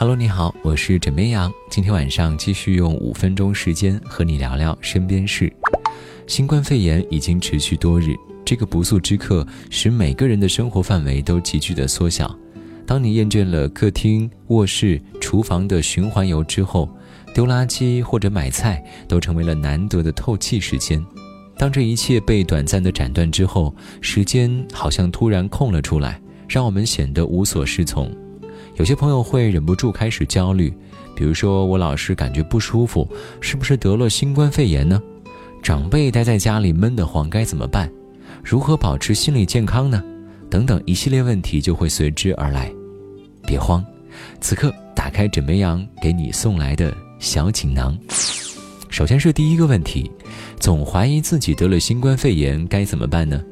Hello，你好，我是枕边羊。今天晚上继续用五分钟时间和你聊聊身边事。新冠肺炎已经持续多日，这个不速之客使每个人的生活范围都急剧的缩小。当你厌倦了客厅、卧室、厨房的循环游之后，丢垃圾或者买菜都成为了难得的透气时间。当这一切被短暂的斩断之后，时间好像突然空了出来，让我们显得无所适从。有些朋友会忍不住开始焦虑，比如说我老是感觉不舒服，是不是得了新冠肺炎呢？长辈待在家里闷得慌，该怎么办？如何保持心理健康呢？等等一系列问题就会随之而来。别慌，此刻打开枕边羊给你送来的小锦囊。首先是第一个问题，总怀疑自己得了新冠肺炎，该怎么办呢？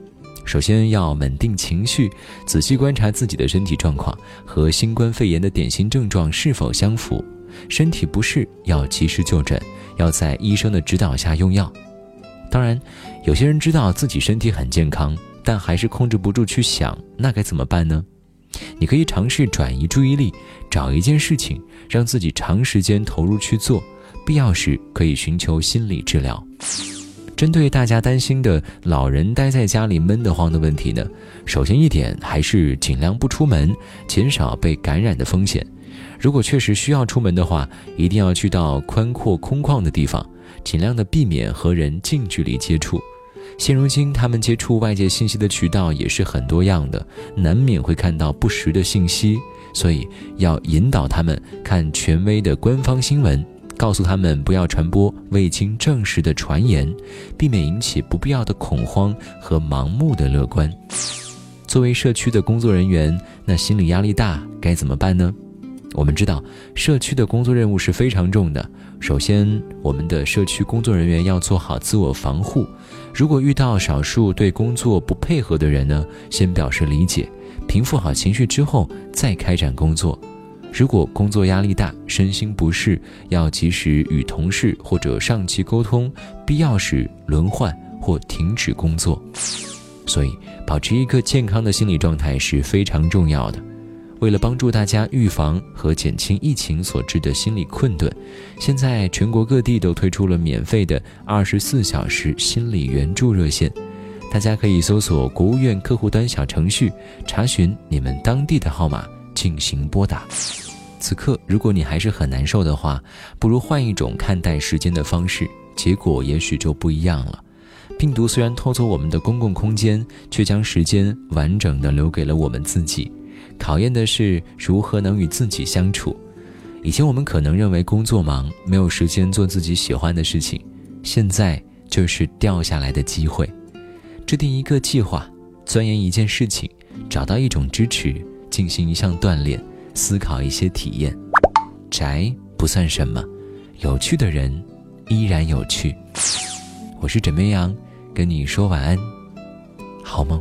首先要稳定情绪，仔细观察自己的身体状况和新冠肺炎的典型症状是否相符。身体不适要及时就诊，要在医生的指导下用药。当然，有些人知道自己身体很健康，但还是控制不住去想，那该怎么办呢？你可以尝试转移注意力，找一件事情让自己长时间投入去做，必要时可以寻求心理治疗。针对大家担心的老人待在家里闷得慌的问题呢，首先一点还是尽量不出门，减少被感染的风险。如果确实需要出门的话，一定要去到宽阔空旷的地方，尽量的避免和人近距离接触。现如今，他们接触外界信息的渠道也是很多样的，难免会看到不实的信息，所以要引导他们看权威的官方新闻。告诉他们不要传播未经证实的传言，避免引起不必要的恐慌和盲目的乐观。作为社区的工作人员，那心理压力大该怎么办呢？我们知道，社区的工作任务是非常重的。首先，我们的社区工作人员要做好自我防护。如果遇到少数对工作不配合的人呢，先表示理解，平复好情绪之后再开展工作。如果工作压力大、身心不适，要及时与同事或者上级沟通，必要时轮换或停止工作。所以，保持一个健康的心理状态是非常重要的。为了帮助大家预防和减轻疫情所致的心理困顿，现在全国各地都推出了免费的二十四小时心理援助热线，大家可以搜索国务院客户端小程序，查询你们当地的号码进行拨打。此刻，如果你还是很难受的话，不如换一种看待时间的方式，结果也许就不一样了。病毒虽然偷走我们的公共空间，却将时间完整的留给了我们自己。考验的是如何能与自己相处。以前我们可能认为工作忙，没有时间做自己喜欢的事情，现在就是掉下来的机会。制定一个计划，钻研一件事情，找到一种支持，进行一项锻炼。思考一些体验，宅不算什么，有趣的人依然有趣。我是枕边羊，跟你说晚安，好梦。